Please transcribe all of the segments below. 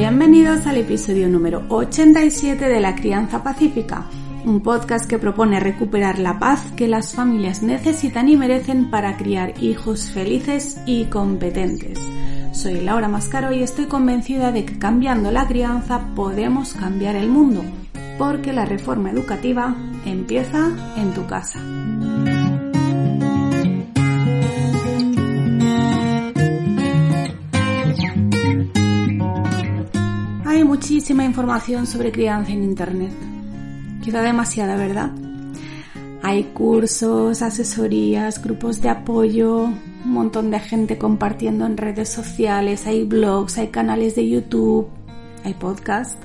Bienvenidos al episodio número 87 de La Crianza Pacífica, un podcast que propone recuperar la paz que las familias necesitan y merecen para criar hijos felices y competentes. Soy Laura Mascaro y estoy convencida de que cambiando la crianza podemos cambiar el mundo, porque la reforma educativa empieza en tu casa. Muchísima información sobre crianza en Internet. Quizá demasiada, ¿verdad? Hay cursos, asesorías, grupos de apoyo, un montón de gente compartiendo en redes sociales, hay blogs, hay canales de YouTube, hay podcast.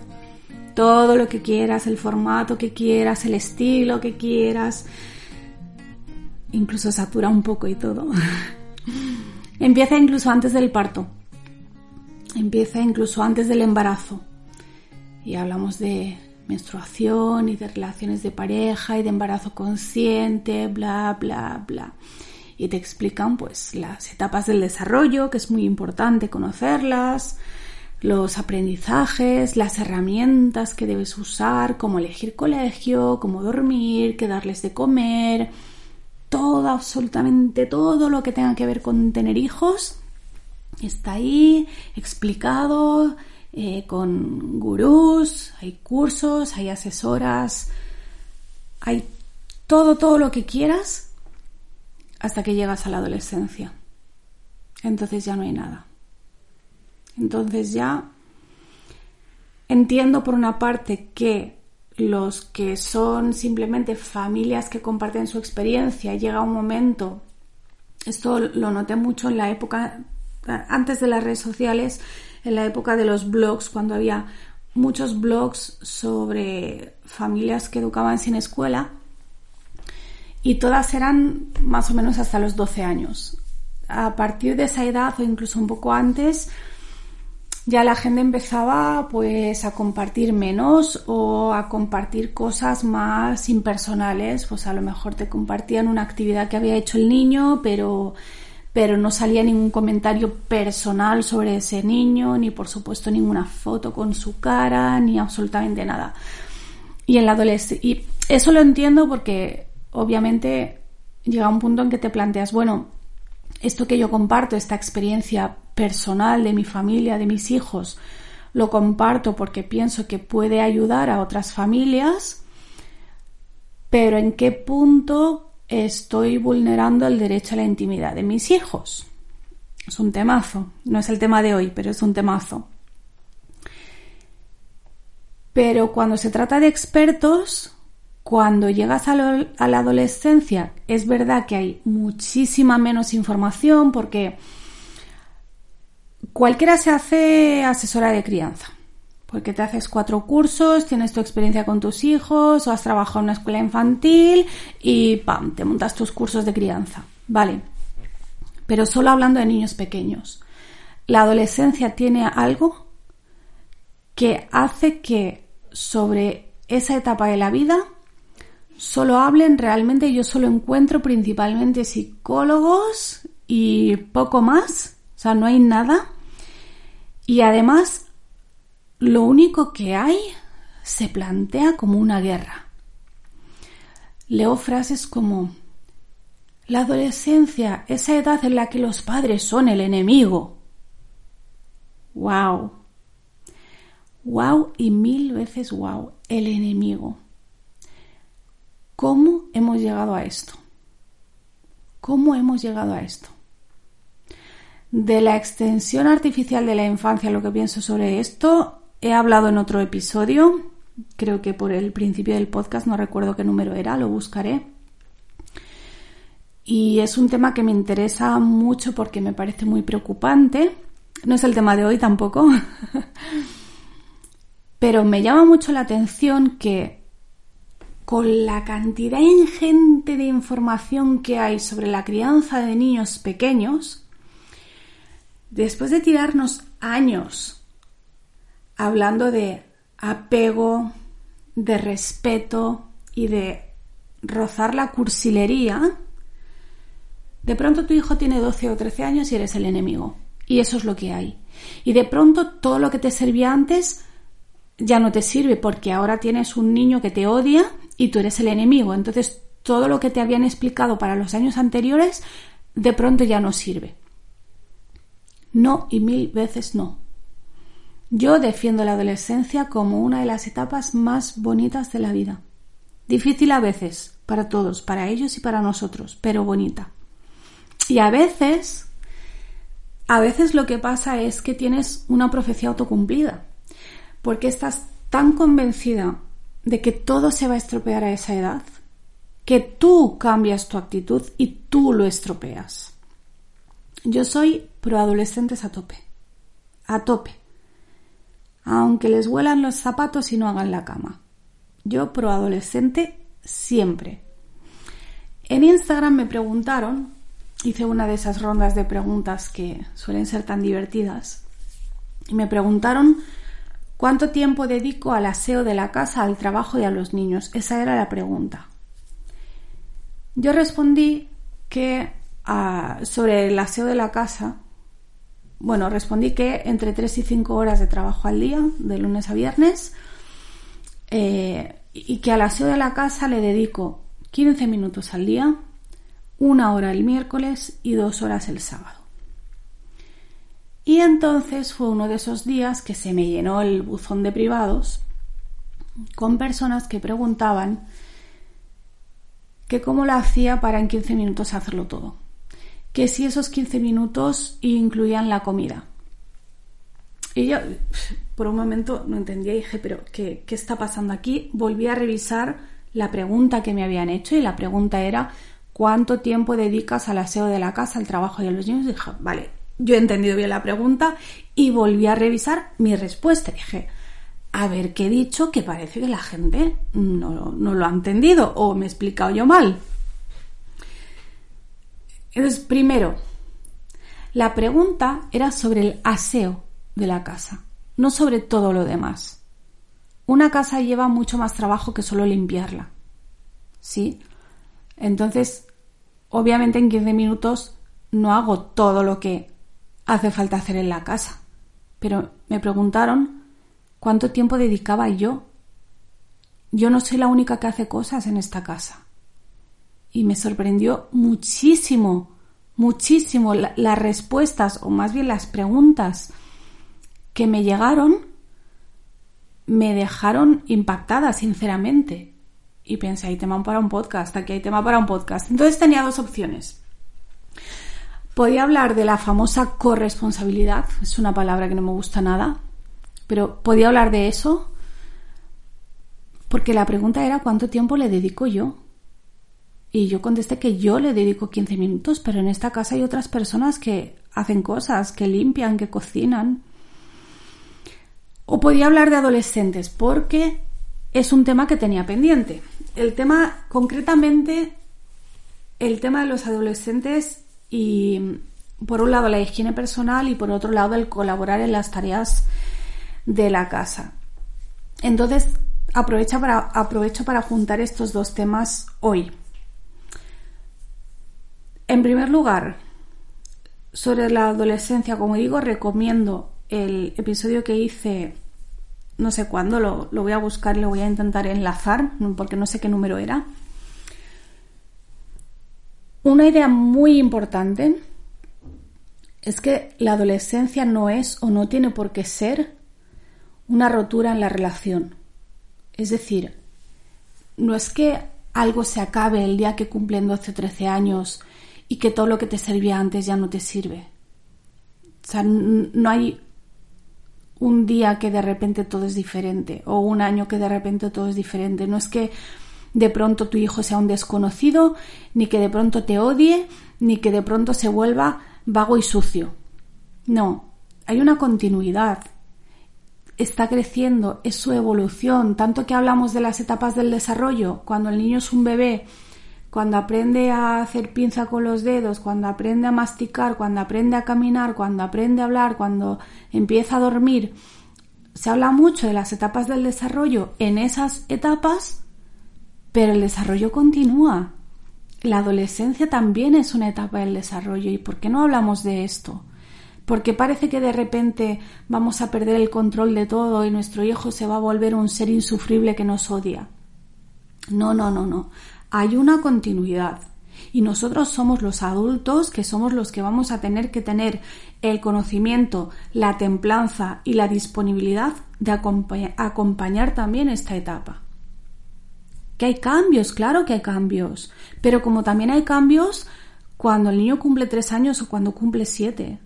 Todo lo que quieras, el formato que quieras, el estilo que quieras. Incluso satura un poco y todo. Empieza incluso antes del parto. Empieza incluso antes del embarazo y hablamos de menstruación y de relaciones de pareja y de embarazo consciente, bla, bla, bla. Y te explican pues las etapas del desarrollo, que es muy importante conocerlas, los aprendizajes, las herramientas que debes usar, cómo elegir colegio, cómo dormir, qué darles de comer, todo, absolutamente todo lo que tenga que ver con tener hijos está ahí explicado eh, con gurús, hay cursos, hay asesoras, hay todo, todo lo que quieras hasta que llegas a la adolescencia. Entonces ya no hay nada. Entonces ya entiendo por una parte que los que son simplemente familias que comparten su experiencia, llega un momento, esto lo noté mucho en la época antes de las redes sociales, en la época de los blogs, cuando había muchos blogs sobre familias que educaban sin escuela y todas eran más o menos hasta los 12 años. A partir de esa edad o incluso un poco antes, ya la gente empezaba pues a compartir menos o a compartir cosas más impersonales, pues a lo mejor te compartían una actividad que había hecho el niño, pero pero no salía ningún comentario personal sobre ese niño, ni por supuesto ninguna foto con su cara, ni absolutamente nada. Y en la y eso lo entiendo porque obviamente llega un punto en que te planteas, bueno, esto que yo comparto, esta experiencia personal de mi familia, de mis hijos, lo comparto porque pienso que puede ayudar a otras familias, pero en qué punto estoy vulnerando el derecho a la intimidad de mis hijos. Es un temazo, no es el tema de hoy, pero es un temazo. Pero cuando se trata de expertos, cuando llegas a, a, la adolescencia, es verdad que hay muchísima menos información porque cualquiera se hace asesora de crianza porque te haces cuatro cursos, tienes tu experiencia con tus hijos o has trabajado en una escuela infantil y ¡pam! te montas tus cursos de crianza. Vale. Pero solo hablando de niños pequeños. La adolescencia tiene algo que hace que sobre esa etapa de la vida solo hablen realmente, yo solo encuentro principalmente psicólogos y poco más, o sea, no hay nada. Y además lo único que hay se plantea como una guerra. Leo frases como la adolescencia, esa edad en la que los padres son el enemigo. ¡Wow! ¡Wow! Y mil veces wow, el enemigo. ¿Cómo hemos llegado a esto? ¿Cómo hemos llegado a esto? De la extensión artificial de la infancia, lo que pienso sobre esto He hablado en otro episodio, creo que por el principio del podcast, no recuerdo qué número era, lo buscaré. Y es un tema que me interesa mucho porque me parece muy preocupante. No es el tema de hoy tampoco. Pero me llama mucho la atención que con la cantidad ingente de información que hay sobre la crianza de niños pequeños, después de tirarnos años hablando de apego, de respeto y de rozar la cursilería, de pronto tu hijo tiene 12 o 13 años y eres el enemigo. Y eso es lo que hay. Y de pronto todo lo que te servía antes ya no te sirve porque ahora tienes un niño que te odia y tú eres el enemigo. Entonces todo lo que te habían explicado para los años anteriores de pronto ya no sirve. No y mil veces no. Yo defiendo la adolescencia como una de las etapas más bonitas de la vida. Difícil a veces, para todos, para ellos y para nosotros, pero bonita. Y a veces, a veces lo que pasa es que tienes una profecía autocumplida, porque estás tan convencida de que todo se va a estropear a esa edad, que tú cambias tu actitud y tú lo estropeas. Yo soy proadolescentes a tope, a tope, aunque les huelan los zapatos y no hagan la cama. Yo proadolescente siempre. En Instagram me preguntaron, hice una de esas rondas de preguntas que suelen ser tan divertidas, y me preguntaron cuánto tiempo dedico al aseo de la casa, al trabajo y a los niños. Esa era la pregunta. Yo respondí que ah, sobre el aseo de la casa, bueno, respondí que entre 3 y 5 horas de trabajo al día, de lunes a viernes, eh, y que al aseo de la casa le dedico 15 minutos al día, una hora el miércoles y dos horas el sábado. Y entonces fue uno de esos días que se me llenó el buzón de privados con personas que preguntaban que cómo lo hacía para en 15 minutos hacerlo todo. Que si esos 15 minutos incluían la comida. Y yo, por un momento no entendía y dije, pero ¿qué, ¿qué está pasando aquí? Volví a revisar la pregunta que me habían hecho y la pregunta era ¿cuánto tiempo dedicas al aseo de la casa, al trabajo y a los niños? Y dije, vale, yo he entendido bien la pregunta y volví a revisar mi respuesta. Dije, a ver qué he dicho que parece que la gente no, no lo ha entendido o me he explicado yo mal. Entonces, primero, la pregunta era sobre el aseo de la casa, no sobre todo lo demás. Una casa lleva mucho más trabajo que solo limpiarla. ¿Sí? Entonces, obviamente en 15 minutos no hago todo lo que hace falta hacer en la casa. Pero me preguntaron cuánto tiempo dedicaba yo. Yo no soy la única que hace cosas en esta casa. Y me sorprendió muchísimo, muchísimo las respuestas, o más bien las preguntas que me llegaron me dejaron impactada, sinceramente. Y pensé, hay tema para un podcast, aquí hay tema para un podcast. Entonces tenía dos opciones. Podía hablar de la famosa corresponsabilidad, es una palabra que no me gusta nada, pero podía hablar de eso porque la pregunta era cuánto tiempo le dedico yo. Y yo contesté que yo le dedico 15 minutos, pero en esta casa hay otras personas que hacen cosas, que limpian, que cocinan. O podía hablar de adolescentes porque es un tema que tenía pendiente. El tema, concretamente, el tema de los adolescentes y, por un lado, la higiene personal y, por otro lado, el colaborar en las tareas de la casa. Entonces, aprovecho para, aprovecho para juntar estos dos temas hoy. En primer lugar, sobre la adolescencia, como digo, recomiendo el episodio que hice, no sé cuándo, lo, voy a buscar y lo voy a intentar enlazar, porque no sé qué número era. Una idea muy importante es que la adolescencia no es o no tiene por qué ser una rotura en la relación. Es decir, no es que algo se acabe el día que cumplen 12 o 13 años y que todo lo que te servía antes ya no te sirve. O sea, no hay un día que de repente todo es diferente o un año que de repente todo es diferente. No es que de pronto tu hijo sea un desconocido, ni que de pronto te odie, ni que de pronto se vuelva vago y sucio. No, hay una continuidad. Está creciendo, es su evolución. Tanto que hablamos de las etapas del desarrollo, cuando el niño es un bebé, cuando aprende a hacer pinza con los dedos, cuando aprende a masticar, cuando aprende a caminar, cuando aprende a hablar, cuando empieza a dormir, se habla mucho de las etapas del desarrollo en esas etapas, pero el desarrollo continúa. La adolescencia también es una etapa del desarrollo. ¿Y por qué no hablamos de esto? porque parece que de repente vamos a perder el control de todo y nuestro hijo se va a volver un ser insufrible que nos odia. No, no, no, no. Hay una continuidad. Y nosotros somos los adultos que somos los que vamos a tener que tener el conocimiento, la templanza y la disponibilidad de acompañar también esta etapa. Que hay cambios, claro que hay cambios, pero como también hay cambios cuando el niño cumple tres años o cuando cumple siete.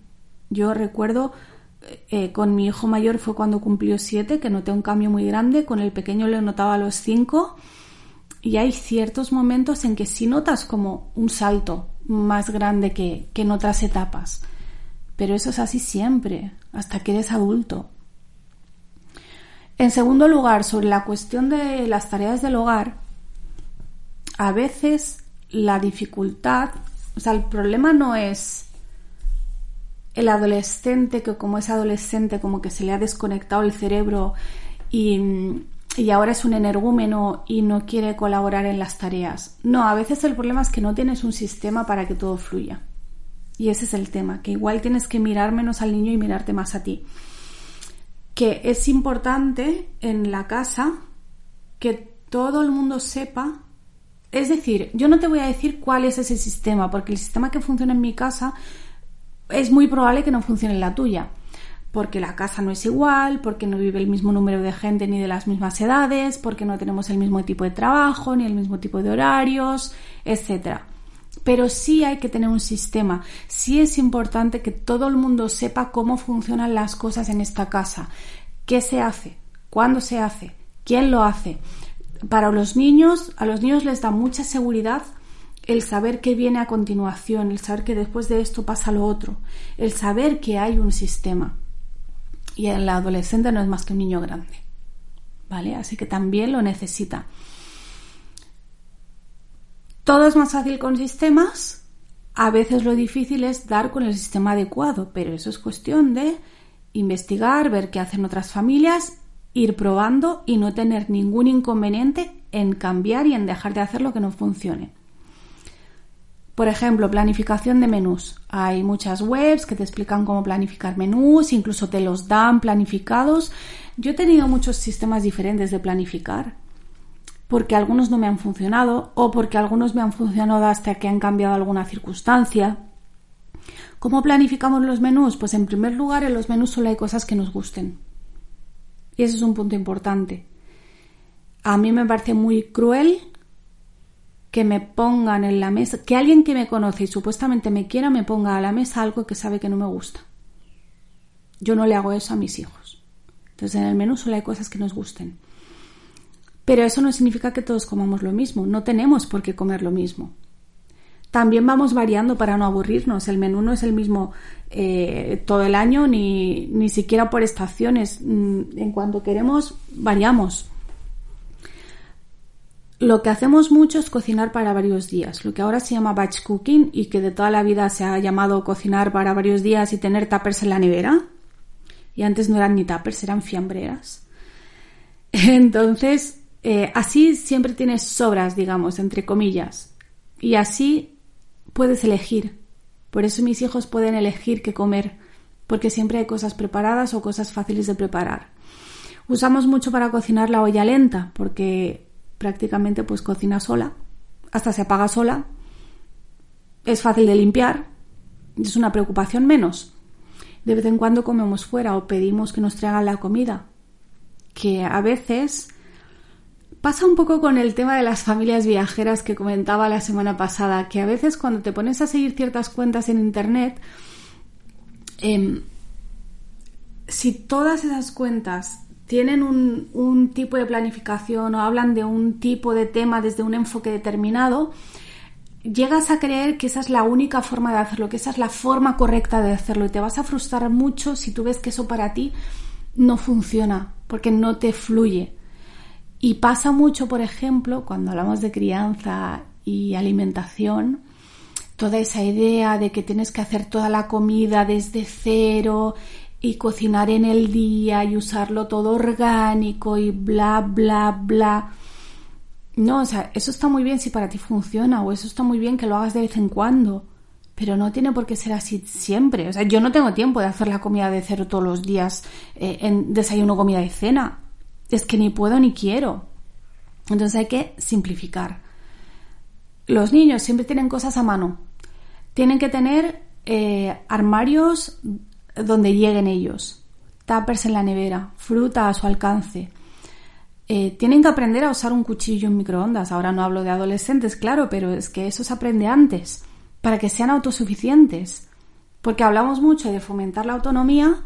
Yo recuerdo eh, con mi hijo mayor fue cuando cumplió siete, que noté un cambio muy grande, con el pequeño le notaba a los cinco y hay ciertos momentos en que sí notas como un salto más grande que, que en otras etapas. Pero eso es así siempre, hasta que eres adulto. En segundo lugar, sobre la cuestión de las tareas del hogar, a veces la dificultad, o sea, el problema no es el adolescente que como es adolescente como que se le ha desconectado el cerebro y, y ahora es un energúmeno y no quiere colaborar en las tareas. No, a veces el problema es que no tienes un sistema para que todo fluya. Y ese es el tema, que igual tienes que mirar menos al niño y mirarte más a ti. Que es importante en la casa que todo el mundo sepa. Es decir, yo no te voy a decir cuál es ese sistema, porque el sistema que funciona en mi casa es muy probable que no funcione en la tuya porque la casa no es igual, porque no vive el mismo número de gente ni de las mismas edades, porque no tenemos el mismo tipo de trabajo, ni el mismo tipo de horarios, etc. Pero sí hay que tener un sistema, sí es importante que todo el mundo sepa cómo funcionan las cosas en esta casa, qué se hace, cuándo se hace, quién lo hace. Para los niños, a los niños les da mucha seguridad el saber qué viene a continuación, el saber que después de esto pasa lo otro, el saber que hay un sistema y el adolescente no es más que un niño grande. ¿Vale? Así que también lo necesita. Todo es más fácil con sistemas. A veces lo difícil es dar con el sistema adecuado, pero eso es cuestión de investigar, ver qué hacen otras familias, ir probando y no tener ningún inconveniente en cambiar y en dejar de hacer lo que no funcione. Por ejemplo, planificación de menús. Hay muchas webs que te explican cómo planificar menús, incluso te los dan planificados. Yo he tenido muchos sistemas diferentes de planificar, porque algunos no me han funcionado o porque algunos me han funcionado hasta que han cambiado alguna circunstancia. ¿Cómo planificamos los menús? Pues en primer lugar en los menús solo hay cosas que nos gusten. Y ese es un punto importante. A mí me parece muy cruel que me pongan en la mesa, que alguien que me conoce y supuestamente me quiera me ponga a la mesa algo que sabe que no me gusta. Yo no le hago eso a mis hijos. Entonces en el menú solo hay cosas que nos gusten. Pero eso no significa que todos comamos lo mismo, no tenemos por qué comer lo mismo. También vamos variando para no aburrirnos. El menú no es el mismo eh, todo el año ni, ni siquiera por estaciones. Mm, en cuanto queremos, variamos lo que hacemos mucho es cocinar para varios días, lo que ahora se llama batch cooking y que de toda la vida se ha llamado cocinar para varios días y tener tuppers en la nevera. Y antes no eran ni tuppers, eran fiambreras. Entonces, eh, así siempre tienes sobras, digamos, entre comillas. Y así puedes elegir. Por eso mis hijos pueden elegir qué comer, porque siempre hay cosas preparadas o cosas fáciles de preparar. Usamos mucho para cocinar la olla lenta, porque prácticamente pues cocina sola, hasta se apaga sola, es fácil de limpiar, es una preocupación menos. De vez en cuando comemos fuera o pedimos que nos traigan la comida, que a veces pasa un poco con el tema de las familias viajeras que comentaba la semana pasada, que a veces cuando te pones a seguir ciertas cuentas en Internet, em, si todas esas cuentas tienen un, tipo de planificación o hablan de un tipo de tema desde un enfoque determinado, llegas a creer que esa es la única forma de hacerlo, que esa es la forma correcta de hacerlo y te vas a frustrar mucho si tú ves que eso para ti no funciona, porque no te fluye. Y pasa mucho, por ejemplo, cuando hablamos de crianza y alimentación, toda esa idea de que tienes que hacer toda la comida desde cero y cocinar en el día y usarlo todo orgánico y bla, bla, bla. No, o sea, eso está muy bien si para ti funciona o eso está muy bien que lo hagas de vez en cuando. pero no tiene por qué ser así siempre. O sea, yo no tengo tiempo de hacer la comida de cero todos los días eh, en desayuno, comida y cena. Es que ni puedo ni quiero. Entonces hay que simplificar. Los niños siempre tienen cosas a mano. Tienen que tener eh, armarios donde lleguen ellos, tuppers en la nevera, fruta a su alcance. Eh, tienen que aprender a usar un cuchillo en microondas. Ahora no hablo de adolescentes, claro, pero es que eso se aprende antes para que sean autosuficientes. Porque hablamos mucho de fomentar la autonomía,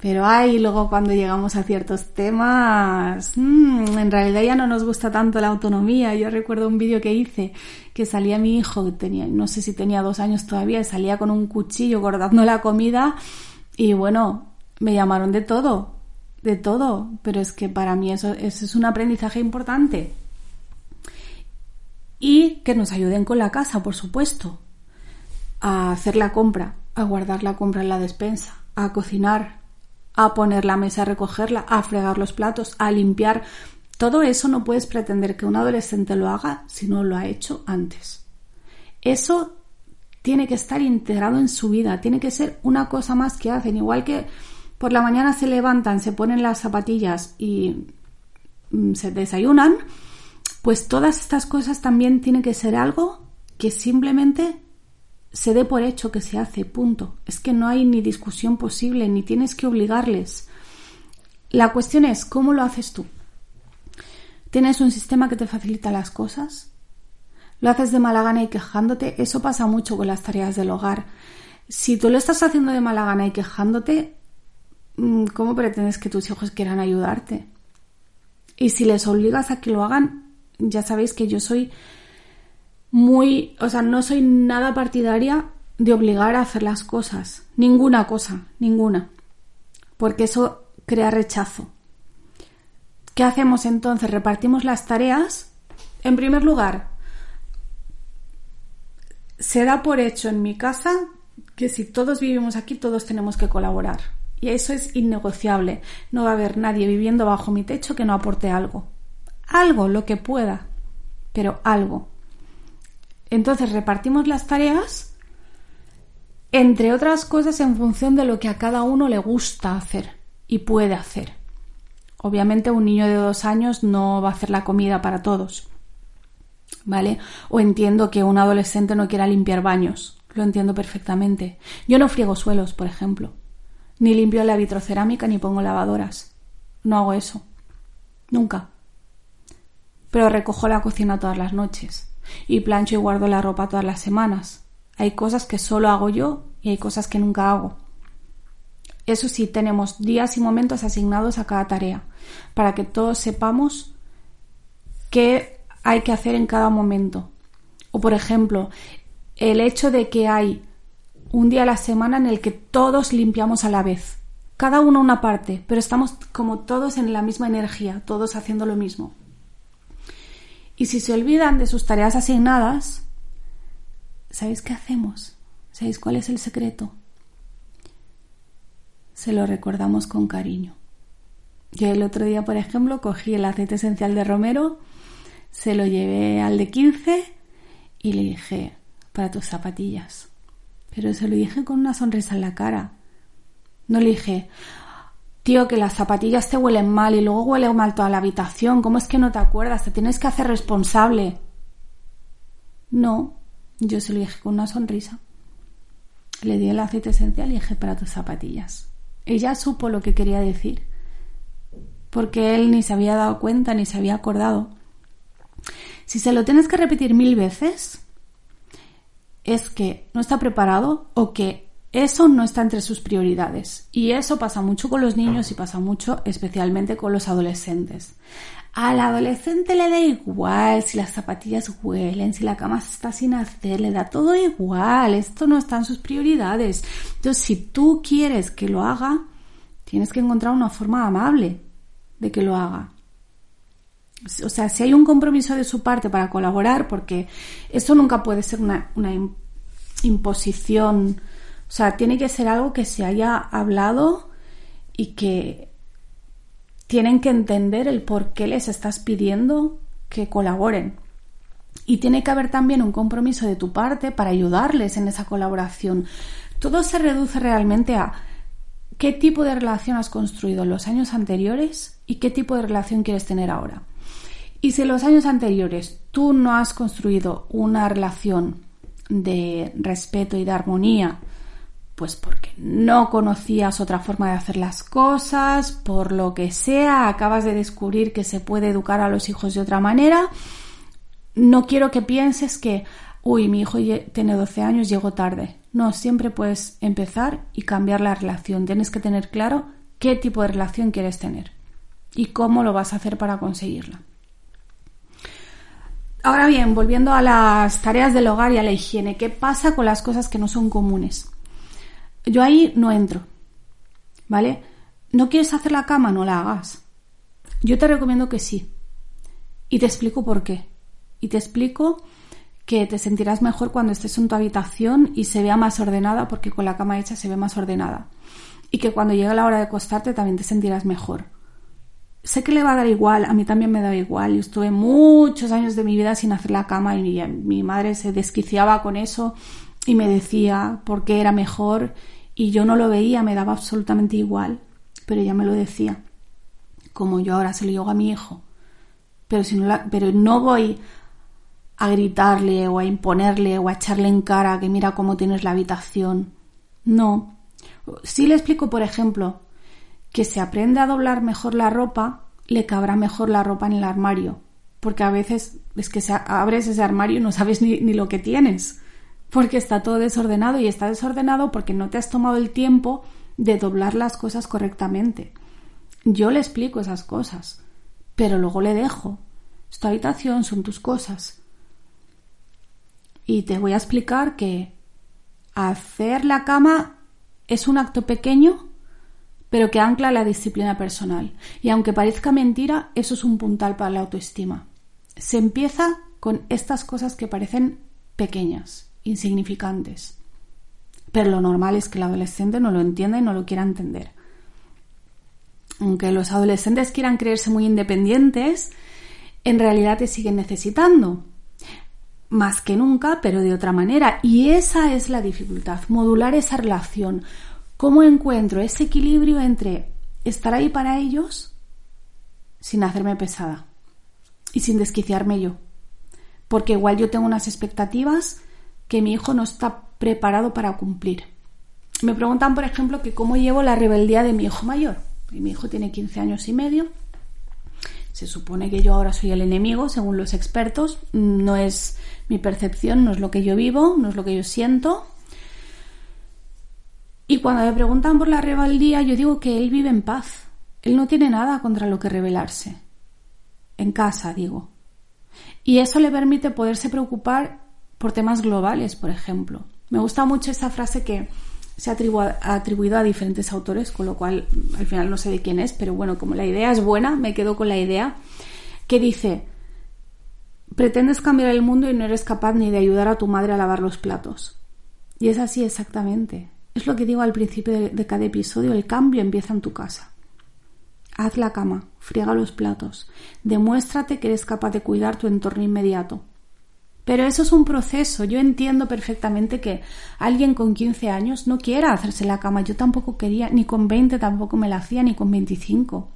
pero hay luego cuando llegamos a ciertos temas, mm, en realidad ya no nos gusta tanto la autonomía. Yo recuerdo un vídeo que hice que salía mi hijo, que tenía, no sé si tenía dos años todavía, salía con un cuchillo cortando la comida y bueno, me llamaron de todo, de todo, pero es que para mí eso es un aprendizaje importante. Y que nos ayuden con la casa, por supuesto, a hacer la compra, a guardar la compra en la despensa, a cocinar, a poner la mesa, a recogerla, a fregar los platos, a limpiar. Todo eso no puedes pretender que un adolescente lo haga si no lo ha hecho antes. Eso tiene que estar integrado en su vida, tiene que ser una cosa más que hacen, igual que por la mañana se levantan, se ponen las zapatillas y mm, se desayunan, pues todas estas cosas también tienen que ser algo que simplemente se dé por hecho que se hace, punto. Es que no hay ni discusión posible, ni tienes que obligarles. La cuestión es, ¿cómo lo haces tú? ¿Tienes un sistema que te facilita las cosas? ¿Lo haces de mala gana y quejándote? Eso pasa mucho con las tareas del hogar. Si tú lo estás haciendo de mala gana y quejándote, mm, ¿cómo pretendes que tus hijos quieran ayudarte? Y si les obligas a que lo hagan, ya sabéis que yo soy muy, o sea, no soy nada partidaria de obligar a hacer las cosas. Ninguna cosa, ninguna. Porque eso crea rechazo. ¿Qué hacemos entonces? Repartimos las tareas. En primer lugar, se da por hecho en mi casa que si todos vivimos aquí, todos tenemos que colaborar. Y eso es innegociable. No va a haber nadie viviendo bajo mi techo que no aporte algo algo, lo que pueda, pero algo. Entonces repartimos las tareas, entre otras cosas, en función de lo que a cada uno le gusta hacer y puede hacer. Obviamente un niño de dos años no va a hacer la comida para todos, ¿vale? O entiendo que un adolescente no quiera limpiar baños, lo entiendo perfectamente. Yo no friego suelos, por ejemplo, ni limpio la vitrocerámica ni pongo lavadoras. No hago eso. Nunca pero recojo la cocina todas las noches y plancho y guardo la ropa todas las semanas. Hay cosas que solo hago yo y hay cosas que nunca hago. Eso sí, tenemos días y momentos asignados a cada tarea, para que todos sepamos qué hay que hacer en cada momento. O por ejemplo, el hecho de que hay un día a la semana en el que todos limpiamos a la vez. Cada uno una parte, pero estamos como todos en la misma energía, todos haciendo lo mismo. Y si se olvidan de sus tareas asignadas, ¿sabéis qué hacemos? ¿Sabéis cuál es el secreto? Se lo recordamos con cariño. Yo el otro día, por ejemplo, cogí el aceite esencial de romero, se lo llevé al de 15 y le dije, para tus zapatillas. Pero se lo dije con una sonrisa en la cara. No le dije, Tío, que las zapatillas te huelen mal y luego huele mal toda la habitación. ¿Cómo es que no te acuerdas? Te tienes que hacer responsable. No, yo se lo dije con una sonrisa. Le di el aceite esencial y dije para tus zapatillas. Ella supo lo que quería decir. Porque él ni se había dado cuenta ni se había acordado. Si se lo tienes que repetir mil veces, es que no está preparado o que eso no está entre sus prioridades. Y eso pasa mucho con los niños y pasa mucho especialmente con los adolescentes. Al adolescente le da igual si las zapatillas huelen, si la cama está sin hacer, le da todo igual. Esto no está en sus prioridades. Entonces, si tú quieres que lo haga, tienes que encontrar una forma amable de que lo haga. O sea, si hay un compromiso de su parte para colaborar, porque eso nunca puede ser una, una imposición o sea, tiene que ser algo que se haya hablado y que tienen que entender el por qué les estás pidiendo que colaboren. Y tiene que haber también un compromiso de tu parte para ayudarles en esa colaboración. Todo se reduce realmente a qué tipo de relación has construido en los años anteriores y qué tipo de relación quieres tener ahora. Y si en los años anteriores tú no has construido una relación de respeto y de armonía, pues porque no conocías otra forma de hacer las cosas, por lo que sea, acabas de descubrir que se puede educar a los hijos de otra manera, no quiero que pienses que, uy, mi hijo tiene 12 años, llegó tarde. No, siempre puedes empezar y cambiar la relación. Tienes que tener claro qué tipo de relación quieres tener y cómo lo vas a hacer para conseguirla. Ahora bien, volviendo a las tareas del hogar y a la higiene, ¿qué pasa con las cosas que no son comunes? Yo ahí no entro, ¿vale? ¿No quieres hacer la cama? No la hagas. Yo te recomiendo que sí. Y te explico por qué. Y te explico que te sentirás mejor cuando estés en tu habitación y se vea más ordenada, porque con la cama hecha se ve más ordenada. Y que cuando llegue la hora de acostarte también te sentirás mejor. Sé que le va a dar igual, a mí también me da igual. Yo estuve muchos años de mi vida sin hacer la cama y mi, mi madre se desquiciaba con eso y me decía por qué era mejor y yo no lo veía, me daba absolutamente igual, pero ella me lo decía, como yo ahora se lo digo a mi hijo. Pero, si no pero no voy a gritarle o a imponerle o a echarle en cara que mira cómo tienes la habitación. No. Si le explico, por ejemplo, que se aprende a doblar mejor la ropa, le cabrá mejor la ropa en el armario. Porque a veces es que se abres ese armario y no sabes ni lo que tienes. Porque está todo desordenado y está desordenado porque no te has tomado el tiempo de doblar las cosas correctamente. Yo le explico esas cosas, pero luego le dejo. Esta habitación son tus cosas y te voy a explicar que hacer la cama es un acto pequeño, pero que ancla la disciplina personal. Y aunque parezca mentira, eso es un puntal para la autoestima. Se empieza con estas cosas que parecen pequeñas, insignificantes. Pero lo normal es que el adolescente no lo entienda y no lo quiera entender. Aunque los adolescentes quieran creerse muy independientes, en realidad te siguen necesitando más que nunca, pero de otra manera. Y esa es la dificultad, modular esa relación. ¿Cómo encuentro ese equilibrio entre estar ahí para ellos sin hacerme pesada y sin desquiciarme yo? Porque igual yo tengo unas expectativas que mi hijo no está preparado para cumplir. Me preguntan, por ejemplo, que cómo llevo la rebeldía de mi hijo mayor. mi hijo tiene 15 años y medio. Se supone que yo ahora soy el enemigo, según los expertos. No es mi percepción no es lo que yo vivo, no es lo que yo siento. Y cuando me preguntan por la rebeldía, yo digo que él vive en paz. Él no tiene nada contra lo que rebelarse. En casa, digo. Y eso le permite poderse preocupar por temas globales, por ejemplo. Me gusta mucho esa frase que se ha atribuido a diferentes autores, con lo cual al final no sé de quién es, pero bueno, como la idea es buena, me quedo con la idea que dice, Pretendes cambiar el mundo y no eres capaz ni de ayudar a tu madre a lavar los platos. Y es así exactamente. Es lo que digo al principio de, cada episodio, el cambio empieza en tu casa. Haz la cama, friega los platos, demuéstrate que eres capaz de cuidar tu entorno inmediato. Pero eso es un proceso. Yo entiendo perfectamente que alguien con 15 años no quiera hacerse la cama. Yo tampoco quería, ni con 20 tampoco me la hacía, ni con 25.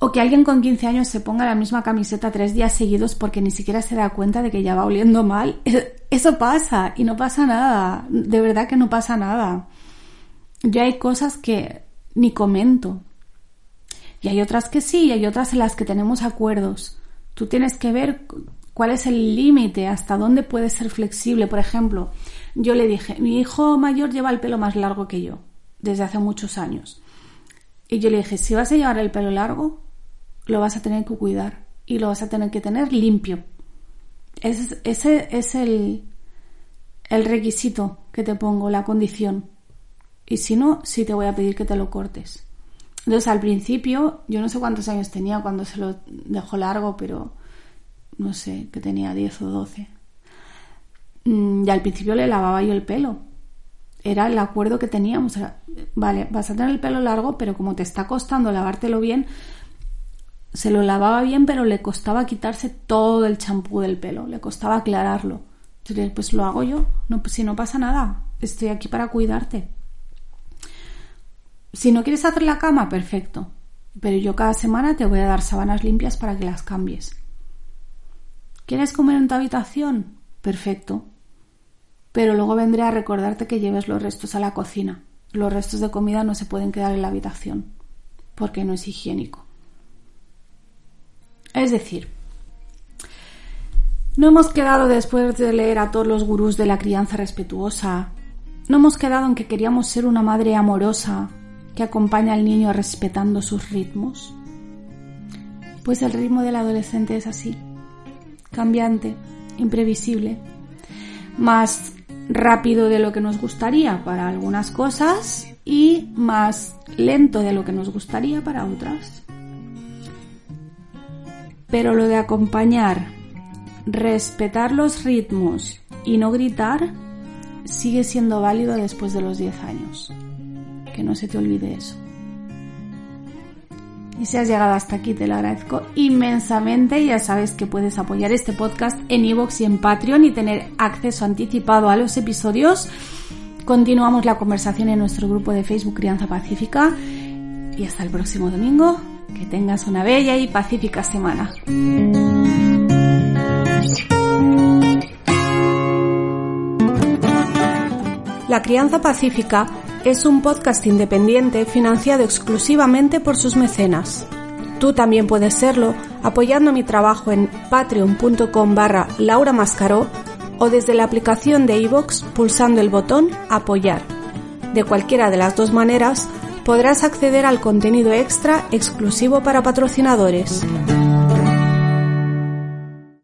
O que alguien con 15 años se ponga la misma camiseta tres días seguidos porque ni siquiera se da cuenta de que ya va oliendo mal. Eso pasa y no pasa nada. De verdad que no pasa nada. Ya hay cosas que ni comento. Y hay otras que sí, y hay otras en las que tenemos acuerdos. Tú tienes que ver cuál es el límite, hasta dónde puedes ser flexible. Por ejemplo, yo le dije, mi hijo mayor lleva el pelo más largo que yo, desde hace muchos años. Y yo le dije, si vas a llevar el pelo largo, lo vas a tener que cuidar y lo vas a tener que tener limpio. Ese, ese es el, el requisito que te pongo, la condición. Y si no, sí te voy a pedir que te lo cortes. Entonces, al principio, yo no sé cuántos años tenía cuando se lo dejó largo, pero no sé, que tenía 10 o 12. Mm, y al principio le lavaba yo el pelo. Era el acuerdo que teníamos. vale, vas a tener el pelo largo, pero como te está costando lavártelo bien, se lo lavaba bien, pero le costaba quitarse todo el champú del pelo, le costaba aclararlo. Entonces, pues lo hago yo, no, pues si no pasa nada, estoy aquí para cuidarte. Si no quieres hacer la cama, perfecto, pero yo cada semana te voy a dar sábanas limpias para que las cambies. ¿Quieres comer en tu habitación? Perfecto. Pero luego vendré a recordarte que lleves los restos a la cocina. Los restos de comida no se pueden quedar en la habitación, porque no es higiénico. Es decir, no hemos quedado después de leer a todos los gurús de la crianza respetuosa, no hemos quedado en que queríamos ser una madre amorosa que acompaña al niño respetando sus ritmos. Pues el ritmo del adolescente es así, cambiante, imprevisible, más rápido de lo que nos gustaría para algunas cosas y más lento de lo que nos gustaría para otras. Pero lo de acompañar, respetar los ritmos y no gritar sigue siendo válido después de los 10 años. Que no se te olvide eso. Y si has llegado hasta aquí te lo agradezco inmensamente. Ya sabes que puedes apoyar este podcast en iVoox y en Patreon y tener acceso anticipado a los episodios. Continuamos la conversación en nuestro grupo de Facebook Crianza Pacífica. Y hasta el próximo domingo. Que tengas una bella y pacífica semana. La Crianza Pacífica es un podcast independiente financiado exclusivamente por sus mecenas. Tú también puedes serlo apoyando mi trabajo en patreon.com barra Laura Mascaró o desde la aplicación de iVoox pulsando el botón Apoyar. De cualquiera de las dos maneras, podrás acceder al contenido extra exclusivo para patrocinadores.